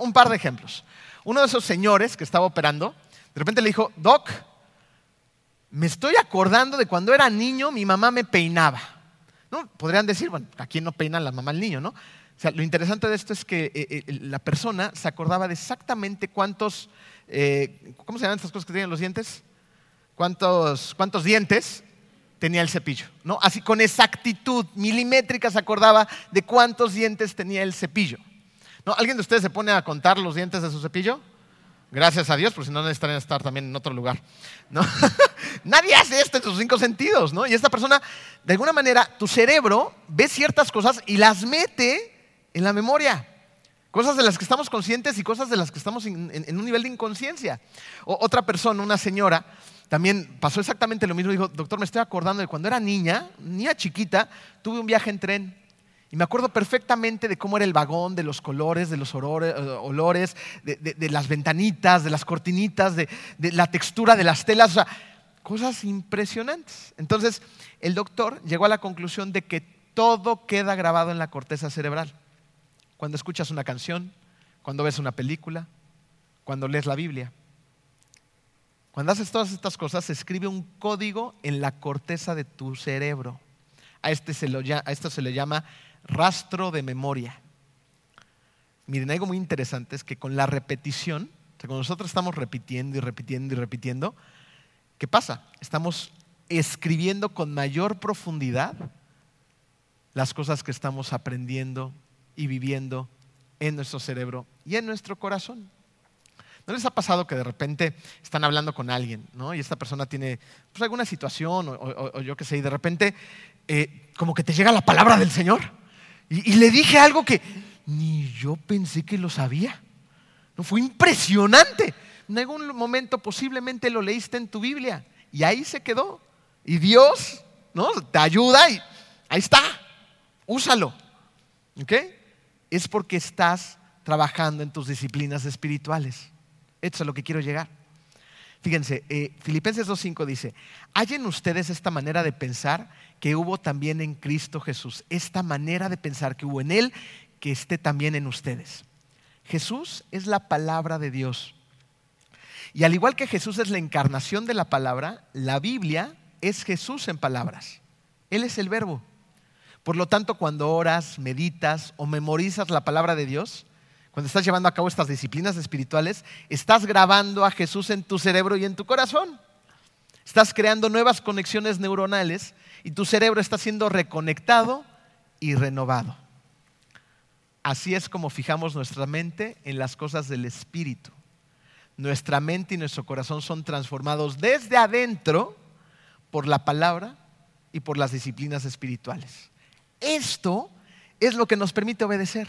Un par de ejemplos. Uno de esos señores que estaba operando, de repente le dijo, Doc, me estoy acordando de cuando era niño, mi mamá me peinaba. ¿No? Podrían decir, bueno, ¿a quién no peina la mamá al niño? lo interesante de esto es que eh, eh, la persona se acordaba de exactamente cuántos, eh, ¿cómo se llaman estas cosas que tienen los dientes? ¿Cuántos, cuántos dientes tenía el cepillo? ¿no? Así con exactitud milimétrica se acordaba de cuántos dientes tenía el cepillo. ¿No? ¿Alguien de ustedes se pone a contar los dientes de su cepillo? Gracias a Dios, porque si no necesitarían estar también en otro lugar. ¿no? Nadie hace esto en sus cinco sentidos, ¿no? Y esta persona, de alguna manera, tu cerebro ve ciertas cosas y las mete en la memoria. Cosas de las que estamos conscientes y cosas de las que estamos en, un nivel de inconsciencia. otra persona, una señora, también pasó exactamente lo mismo. Dijo, doctor, me estoy acordando de cuando era niña, niña chiquita, tuve un viaje en tren y me acuerdo perfectamente de cómo era el vagón, de los colores, de los eh, olores, de, las ventanitas, de las cortinitas, de, la textura de las telas, o sea, cosas impresionantes. Entonces, el doctor llegó a la conclusión de que todo queda grabado en la corteza cerebral. Cuando escuchas una canción, cuando ves una película, cuando lees la Biblia. Cuando haces todas estas cosas, se escribe un código en la corteza de tu cerebro. A, este se a esto se le llama rastro de memoria. Miren, algo muy interesante es que con la repetición, o sea, cuando nosotros estamos repitiendo y repitiendo y repitiendo, ¿qué pasa? Estamos escribiendo con mayor profundidad las cosas que estamos aprendiendo y viviendo en nuestro cerebro y en nuestro corazón. ¿No les ha pasado que de repente están hablando con alguien ¿no? y esta persona tiene pues, alguna situación o, yo qué sé, y de repente eh, como que te llega la palabra del Señor? Y, le dije algo que ni yo pensé que lo sabía. No, fue impresionante. En algún momento posiblemente lo leíste en tu Biblia y ahí se quedó. Y Dios ¿no? te ayuda y ahí está. Úsalo. ¿Ok? Es porque estás trabajando en tus disciplinas espirituales. Eso es lo que quiero llegar. Fíjense, eh, Filipenses 2.5 dice, hallen ustedes esta manera de pensar que hubo también en Cristo Jesús, esta manera de pensar que hubo en Él, que esté también en ustedes. Jesús es la palabra de Dios. Y al igual que Jesús es la encarnación de la palabra, la Biblia es Jesús en palabras. Él es el verbo. Por lo tanto, cuando oras, meditas o memorizas la palabra de Dios, cuando estás llevando a cabo estas disciplinas espirituales, estás grabando a Jesús en tu cerebro y en tu corazón. Estás creando nuevas conexiones neuronales y tu cerebro está siendo reconectado y renovado. Así es como fijamos nuestra mente en las cosas del Espíritu. Nuestra mente y nuestro corazón son transformados desde adentro por la palabra y por las disciplinas espirituales. Esto es lo que nos permite obedecer.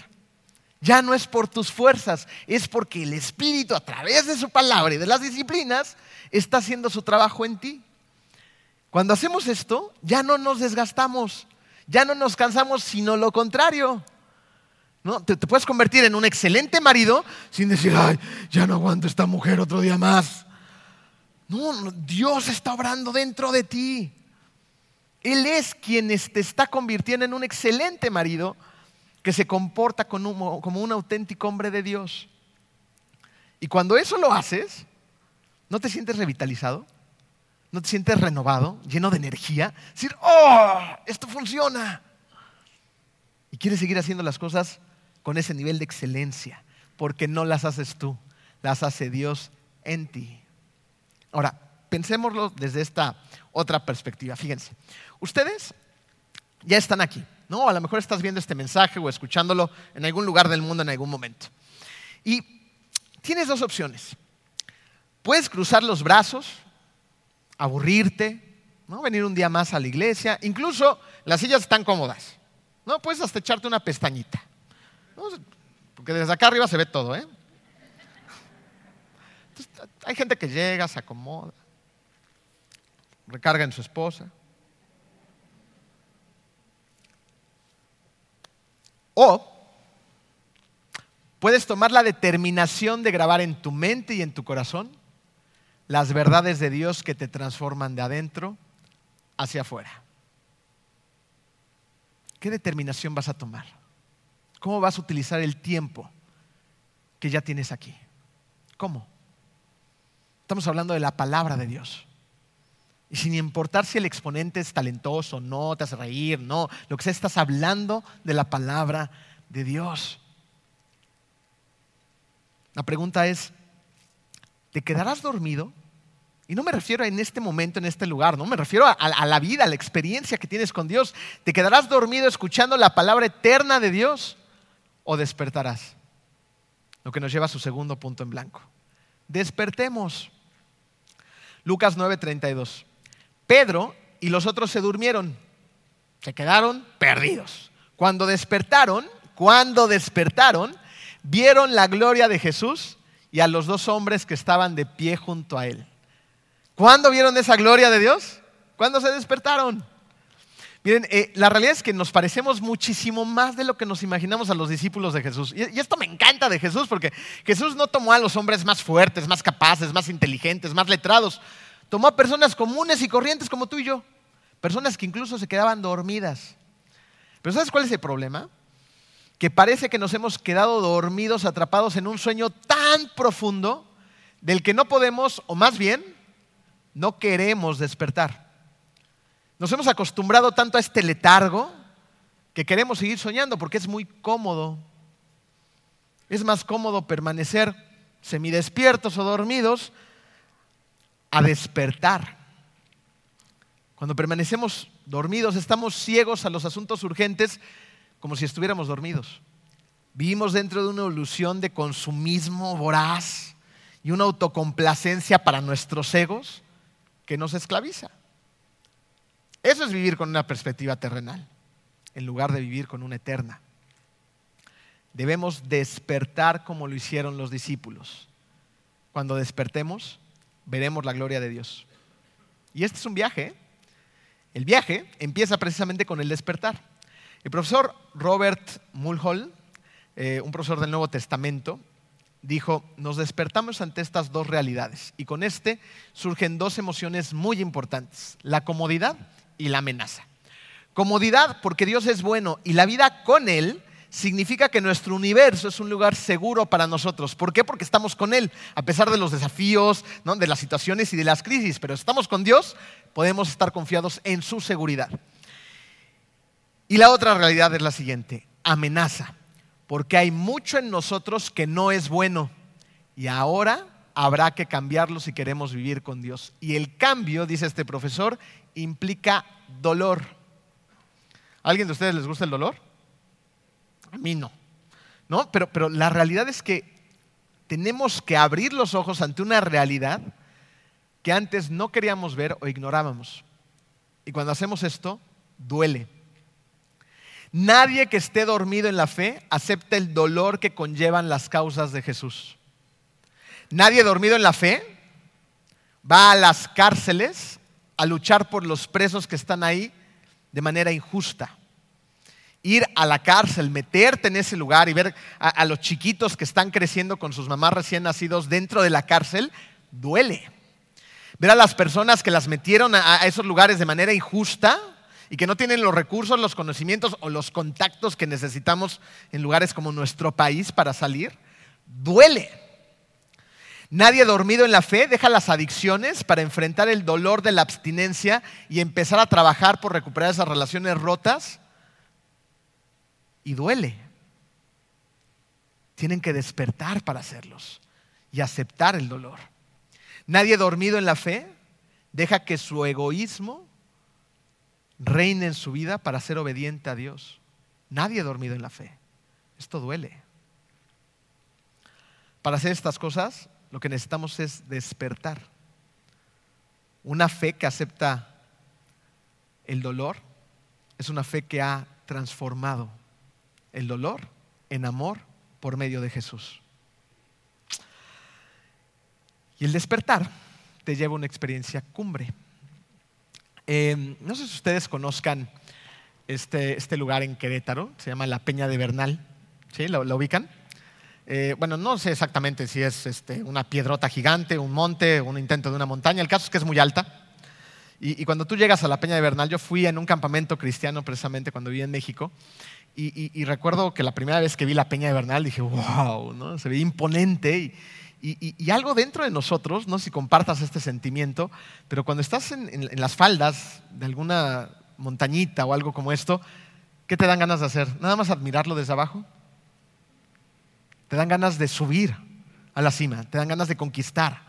Ya no es por tus fuerzas, es porque el Espíritu a través de su palabra y de las disciplinas está haciendo su trabajo en ti. Cuando hacemos esto, ya no nos desgastamos, ya no nos cansamos, sino lo contrario. ¿No? Te, te, puedes convertir en un excelente marido sin decir, ay, ya no aguanto esta mujer otro día más. No, Dios está obrando dentro de ti. Él es quien te está convirtiendo en un excelente marido que se comporta como un auténtico hombre de Dios. Y cuando eso lo haces, ¿no te sientes revitalizado? ¿No te sientes renovado, lleno de energía? Decir, oh, esto funciona. Y quieres seguir haciendo las cosas con ese nivel de excelencia, porque no las haces tú, las hace Dios en ti. Ahora, pensémoslo desde esta otra perspectiva. Fíjense, ustedes ya están aquí, ¿no? A lo mejor estás viendo este mensaje o escuchándolo en algún lugar del mundo en algún momento. Y tienes dos opciones. Puedes cruzar los brazos aburrirte, ¿no? venir un día más a la iglesia. Incluso las sillas están cómodas. ¿no? Puedes hasta echarte una pestañita. Porque desde acá arriba se ve todo. ¿eh? hay gente que llega, se acomoda, recarga en su esposa. O puedes tomar la determinación de grabar en tu mente y en tu corazón las verdades de Dios que te transforman de adentro hacia afuera. ¿qué determinación vas a tomar? ¿Cómo vas a utilizar el tiempo que ya tienes aquí? ¿Cómo? Estamos hablando de la palabra de Dios. Y sin importar si el exponente es talentoso, no, te hace reír, no, lo que sea, estás hablando de la palabra de Dios. La pregunta es, ¿te quedarás dormido? Y no me refiero en este momento, en este lugar, no me refiero a, a, la vida, a la experiencia que tienes con Dios. ¿Te quedarás dormido escuchando la palabra eterna de Dios o despertarás? Lo que nos lleva a su segundo punto en blanco. Despertemos. Lucas 9:32. Pedro y los otros se durmieron, se quedaron perdidos. Cuando despertaron, cuando despertaron, vieron la gloria de Jesús y a los dos hombres que estaban de pie junto a él. ¿Cuándo vieron esa gloria de Dios? ¿Cuándo se despertaron? Miren, eh, la realidad es que nos parecemos muchísimo más de lo que nos imaginamos a los discípulos de Jesús. Y, y, esto me encanta de Jesús, porque Jesús no tomó a los hombres más fuertes, más capaces, más inteligentes, más letrados. Tomó a personas comunes y corrientes como tú y yo. Personas que incluso se quedaban dormidas. Pero ¿sabes cuál es el problema? Que parece que nos hemos quedado dormidos, atrapados en un sueño tan profundo del que no podemos, o más bien, no queremos despertar. Nos hemos acostumbrado tanto a este letargo que queremos seguir soñando porque es muy cómodo. Es más cómodo permanecer semidespiertos o dormidos a despertar. Cuando permanecemos dormidos, estamos ciegos a los asuntos urgentes como si estuviéramos dormidos. Vivimos dentro de una ilusión de consumismo voraz y una autocomplacencia para nuestros egos que nos esclaviza. Eso es vivir con una perspectiva terrenal, en lugar de vivir con una eterna. Debemos despertar como lo hicieron los discípulos. Cuando despertemos, veremos la gloria de Dios. Y este es un viaje. ¿eh? El viaje empieza precisamente con el despertar. El profesor Robert Mulhall, eh, un profesor del Nuevo Testamento, dijo, nos despertamos ante estas dos realidades y con este surgen dos emociones muy importantes, la comodidad y la amenaza. Comodidad porque Dios es bueno y la vida con Él significa que nuestro universo es un lugar seguro para nosotros. ¿Por qué? Porque estamos con Él, a pesar de los desafíos, de las situaciones y de las crisis, pero estamos con Dios, podemos estar confiados en su seguridad. Y la otra realidad es la siguiente, amenaza, porque hay mucho en nosotros que no es bueno y ahora habrá que cambiarlo si queremos vivir con Dios. Y el cambio, dice este profesor, implica dolor. ¿A alguien de ustedes les gusta el dolor? A mí no. ¿No? Pero, pero la realidad es que tenemos que abrir los ojos ante una realidad que antes no queríamos ver o ignorábamos. Y cuando hacemos esto, duele. Nadie que esté dormido en la fe acepta el dolor que conllevan las causas de Jesús. Nadie dormido en la fe va a las cárceles a luchar por los presos que están ahí de manera injusta ir a la cárcel, meterte en ese lugar y ver a, los chiquitos que están creciendo con sus mamás recién nacidos dentro de la cárcel, duele. Ver a las personas que las metieron a, esos lugares de manera injusta y que no tienen los recursos, los conocimientos o los contactos que necesitamos en lugares como nuestro país para salir, duele. Nadie dormido en la fe deja las adicciones para enfrentar el dolor de la abstinencia y empezar a trabajar por recuperar esas relaciones rotas y duele. Tienen que despertar para hacerlos y aceptar el dolor. Nadie dormido en la fe deja que su egoísmo reine en su vida para ser obediente a Dios. Nadie dormido en la fe. Esto duele. Para hacer estas cosas, lo que necesitamos es despertar. Una fe que acepta el dolor es una fe que ha transformado el dolor en amor por medio de Jesús. Y el despertar te lleva a una experiencia cumbre. Eh, no sé si ustedes conozcan este, este, lugar en Querétaro, se llama la Peña de Bernal. ¿Sí? ¿Lo, ubican? Eh, bueno, no sé exactamente si es este, una piedrota gigante, un monte, un intento de una montaña. El caso es que es muy alta Y, cuando tú llegas a la Peña de Bernal, yo fui en un campamento cristiano precisamente cuando viví en México. Y, recuerdo que la primera vez que vi la Peña de Bernal dije, wow, ¿no? se veía imponente. Y, algo dentro de nosotros, no si compartas este sentimiento, pero cuando estás en, las faldas de alguna montañita o algo como esto, ¿qué te dan ganas de hacer? ¿Nada más admirarlo desde abajo? Te dan ganas de subir a la cima, te dan ganas de conquistar,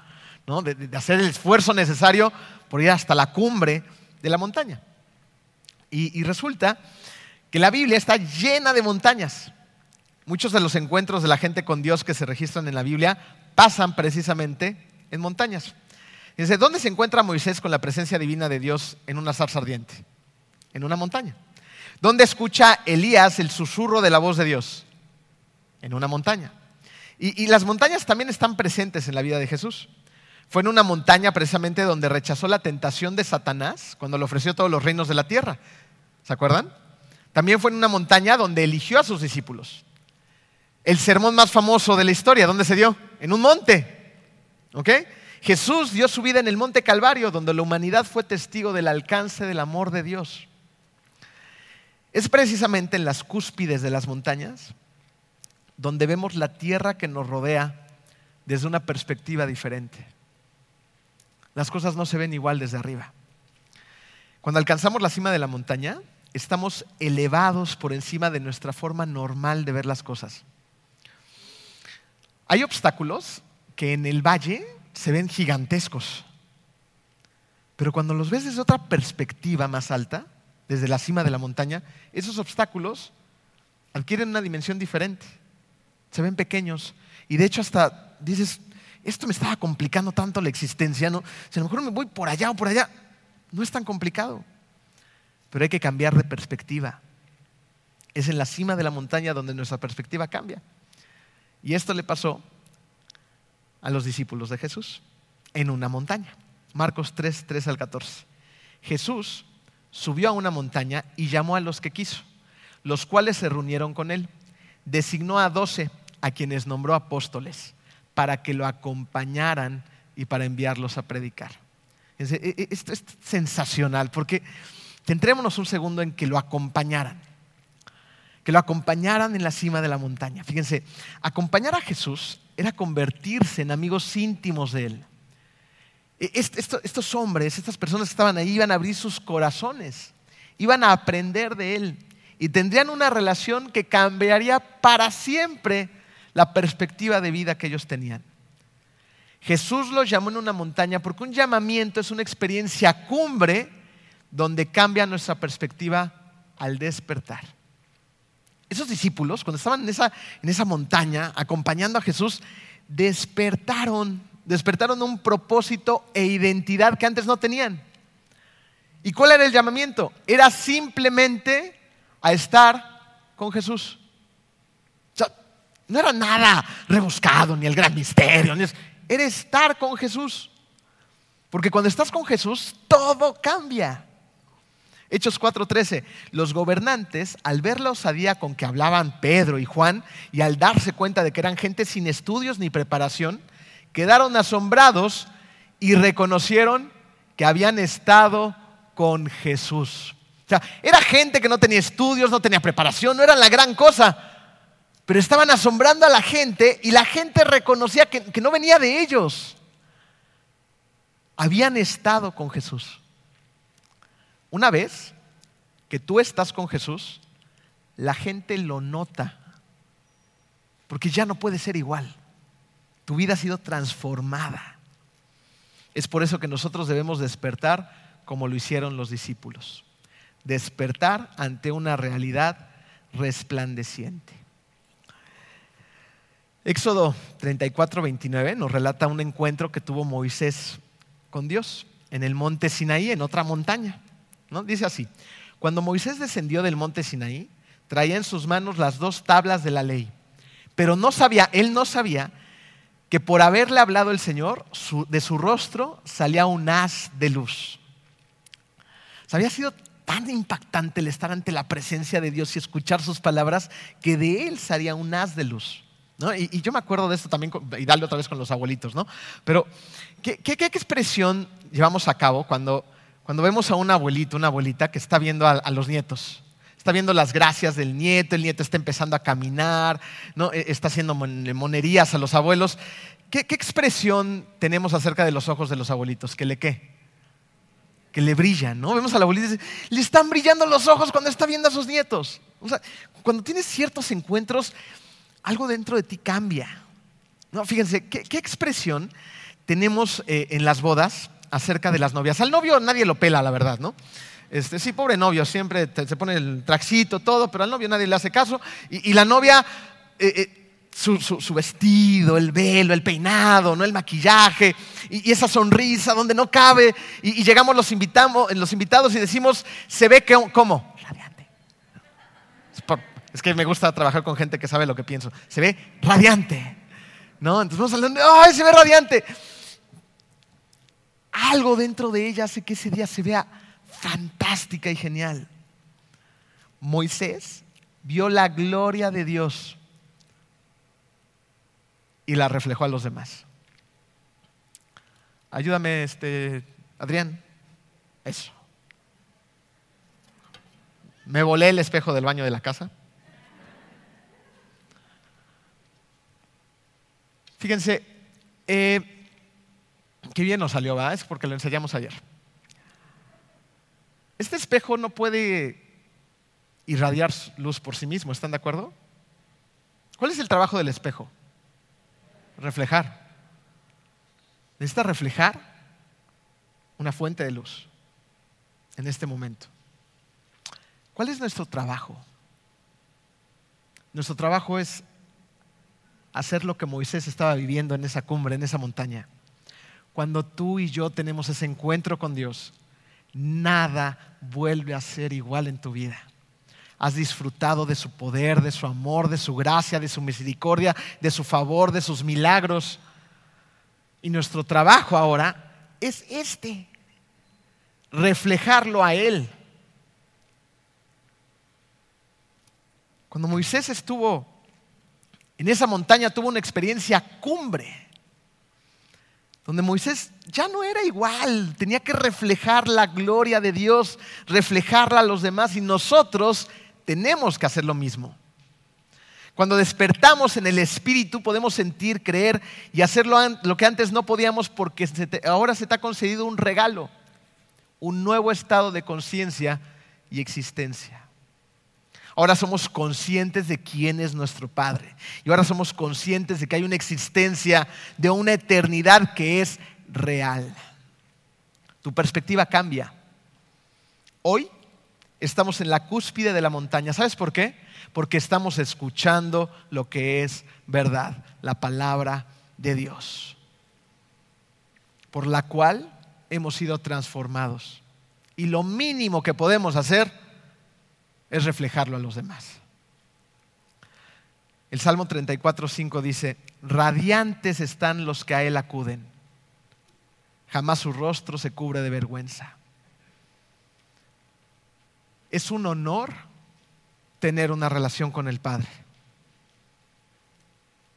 ¿no? de hacer el esfuerzo necesario por ir hasta la cumbre de la montaña. Y, resulta que la Biblia está llena de montañas. Muchos de los encuentros de la gente con Dios que se registran en la Biblia pasan precisamente en montañas. Dice, ¿dónde se encuentra Moisés con la presencia divina de Dios en una zarza ardiente? En una montaña. ¿Dónde escucha Elías el susurro de la voz de Dios? En una montaña. y las montañas también están presentes en la vida de Jesús. Fue en una montaña precisamente donde rechazó la tentación de Satanás cuando le ofreció todos los reinos de la tierra. ¿Se acuerdan? También fue en una montaña donde eligió a sus discípulos. El sermón más famoso de la historia, ¿dónde se dio? En un monte. ¿Ok? Jesús dio su vida en el monte Calvario, donde la humanidad fue testigo del alcance del amor de Dios. Es precisamente en las cúspides de las montañas donde vemos la tierra que nos rodea desde una perspectiva diferente las cosas no se ven igual desde arriba. Cuando alcanzamos la cima de la montaña, estamos elevados por encima de nuestra forma normal de ver las cosas. Hay obstáculos que en el valle se ven gigantescos, pero cuando los ves desde otra perspectiva más alta, desde la cima de la montaña, esos obstáculos adquieren una dimensión diferente. Se ven pequeños y de hecho hasta dices, esto me estaba complicando tanto la existencia, ¿no? Si a lo mejor me voy por allá o por allá, no es tan complicado. Pero hay que cambiar de perspectiva. Es en la cima de la montaña donde nuestra perspectiva cambia. Y esto le pasó a los discípulos de Jesús en una montaña. Marcos 3, 3 al 14. Jesús subió a una montaña y llamó a los que quiso, los cuales se reunieron con él. Designó a doce, a quienes nombró apóstoles para que lo acompañaran y para enviarlos a predicar. E, e, esto es sensacional porque centrémonos un segundo en que lo acompañaran. Que lo acompañaran en la cima de la montaña. Fíjense, acompañar a Jesús era convertirse en amigos íntimos de Él. E, estos hombres, estas personas que estaban ahí, iban a abrir sus corazones, iban a aprender de Él y tendrían una relación que cambiaría para siempre la perspectiva de vida que ellos tenían. Jesús los llamó en una montaña porque un llamamiento es una experiencia cumbre donde cambia nuestra perspectiva al despertar. Esos discípulos, cuando estaban en esa, en esa montaña acompañando a Jesús, despertaron, despertaron un propósito e identidad que antes no tenían. ¿Y cuál era el llamamiento? Era simplemente a estar con Jesús. No era nada rebuscado, ni el gran misterio. era estar con Jesús. Porque cuando estás con Jesús, todo cambia. Hechos 4:13. Los gobernantes, al ver la osadía con que hablaban Pedro y Juan, y al darse cuenta de que eran gente sin estudios ni preparación, quedaron asombrados y reconocieron que habían estado con Jesús. O sea, era gente que no tenía estudios, no tenía preparación, no era la gran cosa, pero estaban asombrando a la gente y la gente reconocía que, no venía de ellos. Habían estado con Jesús. Una vez que tú estás con Jesús, la gente lo nota, porque ya no puede ser igual. Tu vida ha sido transformada. Es por eso que nosotros debemos despertar como lo hicieron los discípulos. Despertar ante una realidad resplandeciente. Éxodo 34, 29 nos relata un encuentro que tuvo Moisés con Dios en el monte Sinaí, en otra montaña. Dice así, cuando Moisés descendió del monte Sinaí, traía en sus manos las dos tablas de la ley, pero no sabía, él no sabía que por haberle hablado el Señor, de su rostro salía un haz de luz. había sido tan impactante el estar ante la presencia de Dios y escuchar sus palabras que de él salía un haz de luz. Y, yo me acuerdo de esto también, y darle otra vez con los abuelitos, ¿no? Pero, ¿qué, expresión llevamos a cabo cuando, Cuando vemos a un abuelito, una abuelita que está viendo a, los nietos, está viendo las gracias del nieto, el nieto está empezando a caminar, ¿no? E, está haciendo monerías a los abuelos. ¿Qué, ¿Qué, expresión tenemos acerca de los ojos de los abuelitos? ¿Que le qué? Que le brillan, ¿no? Vemos a la abuelita y dice, le están brillando los ojos cuando está viendo a sus nietos. Cuando tienes ciertos encuentros, algo dentro de ti cambia. No, fíjense, ¿qué, qué expresión tenemos eh, en las bodas acerca de las novias? Al novio nadie lo pela, la verdad, ¿no? Este, sí, pobre novio, siempre se pone el traxito, todo, pero al novio nadie le hace caso. Y, la novia, eh, eh, su, vestido, el velo, el peinado, ¿no? el maquillaje y, esa sonrisa donde no cabe. Y, llegamos los, invitamos, los invitados y decimos, se ve que, ¿cómo? Radiante. Es, que me gusta trabajar con gente que sabe lo que pienso. Se ve radiante. ¿No? Entonces vamos hablando, ¡ay, se ve radiante! Algo dentro de ella hace que ese día se vea fantástica y genial. Moisés vio la gloria de Dios y la reflejó a los demás. Ayúdame, este, Adrián. Eso. Me volé el espejo del baño de la casa. Fíjense, eh, qué bien nos salió, ¿verdad? Es porque lo enseñamos ayer. Este espejo no puede irradiar luz por sí mismo, ¿están de acuerdo? ¿Cuál es el trabajo del espejo? Reflejar. Necesita reflejar una fuente de luz en este momento. ¿Cuál es nuestro trabajo? Nuestro trabajo es hacer lo que Moisés estaba viviendo en esa cumbre, en esa montaña. Cuando tú y yo tenemos ese encuentro con Dios, nada vuelve a ser igual en tu vida. Has disfrutado de su poder, de su amor, de su gracia, de su misericordia, de su favor, de sus milagros. Y nuestro trabajo ahora es este, reflejarlo a Él. Cuando Moisés estuvo en esa montaña, tuvo una experiencia cumbre donde Moisés ya no era igual, tenía que reflejar la gloria de Dios, reflejarla a los demás y nosotros tenemos que hacer lo mismo. Cuando despertamos en el Espíritu podemos sentir, creer y hacer lo que antes no podíamos porque ahora se te ha concedido un regalo, un nuevo estado de conciencia y existencia. Ahora somos conscientes de quién es nuestro Padre. Y ahora somos conscientes de que hay una existencia de una eternidad que es real. Tu perspectiva cambia. Hoy estamos en la cúspide de la montaña. ¿Sabes por qué? Porque estamos escuchando lo que es verdad, la palabra de Dios, por la cual hemos sido transformados. Y lo mínimo que podemos hacer es reflejarlo a los demás. El Salmo 34, 5 dice, radiantes están los que a Él acuden, jamás su rostro se cubre de vergüenza. Es un honor tener una relación con el Padre.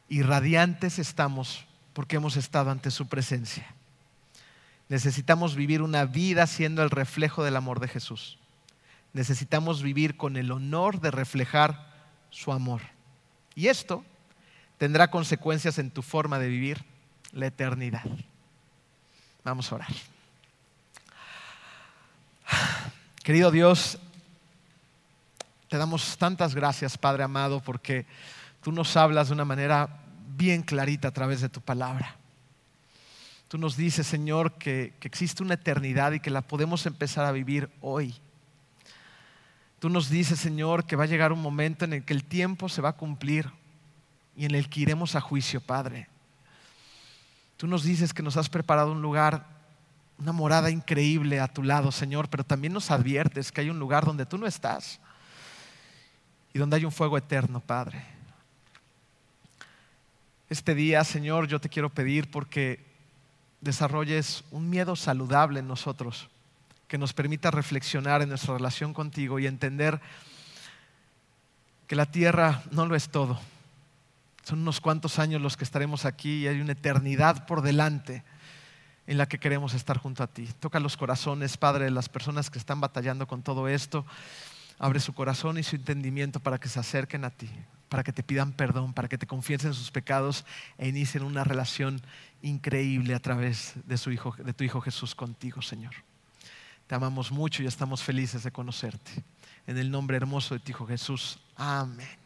Y radiantes estamos porque hemos estado ante su presencia. Necesitamos vivir una vida siendo el reflejo del amor de Jesús necesitamos vivir con el honor de reflejar su amor. Y esto tendrá consecuencias en tu forma de vivir la eternidad. Vamos a orar. Querido Dios, te damos tantas gracias, Padre amado, porque tú nos hablas de una manera bien clarita a través de tu palabra. Tú nos dices, Señor, que, que existe una eternidad y que la podemos empezar a vivir hoy. Tú nos dices, Señor, que va a llegar un momento en el que el tiempo se va a cumplir y en el que iremos a juicio, Padre. Tú nos dices que nos has preparado un lugar, una morada increíble a tu lado, Señor, pero también nos adviertes que hay un lugar donde tú no estás y donde hay un fuego eterno, Padre. Este día, Señor, yo te quiero pedir porque desarrolles un miedo saludable en nosotros que nos permita reflexionar en nuestra relación contigo y entender que la tierra no lo es todo. Son unos cuantos años los que estaremos aquí y hay una eternidad por delante en la que queremos estar junto a ti. Toca los corazones, Padre, de las personas que están batallando con todo esto. Abre su corazón y su entendimiento para que se acerquen a ti, para que te pidan perdón, para que te confiesen sus pecados e inicien una relación increíble a través de, su hijo, de tu Hijo Jesús contigo, Señor. Te amamos mucho y estamos felices de conocerte. En el nombre hermoso de tu Hijo Jesús. Amén.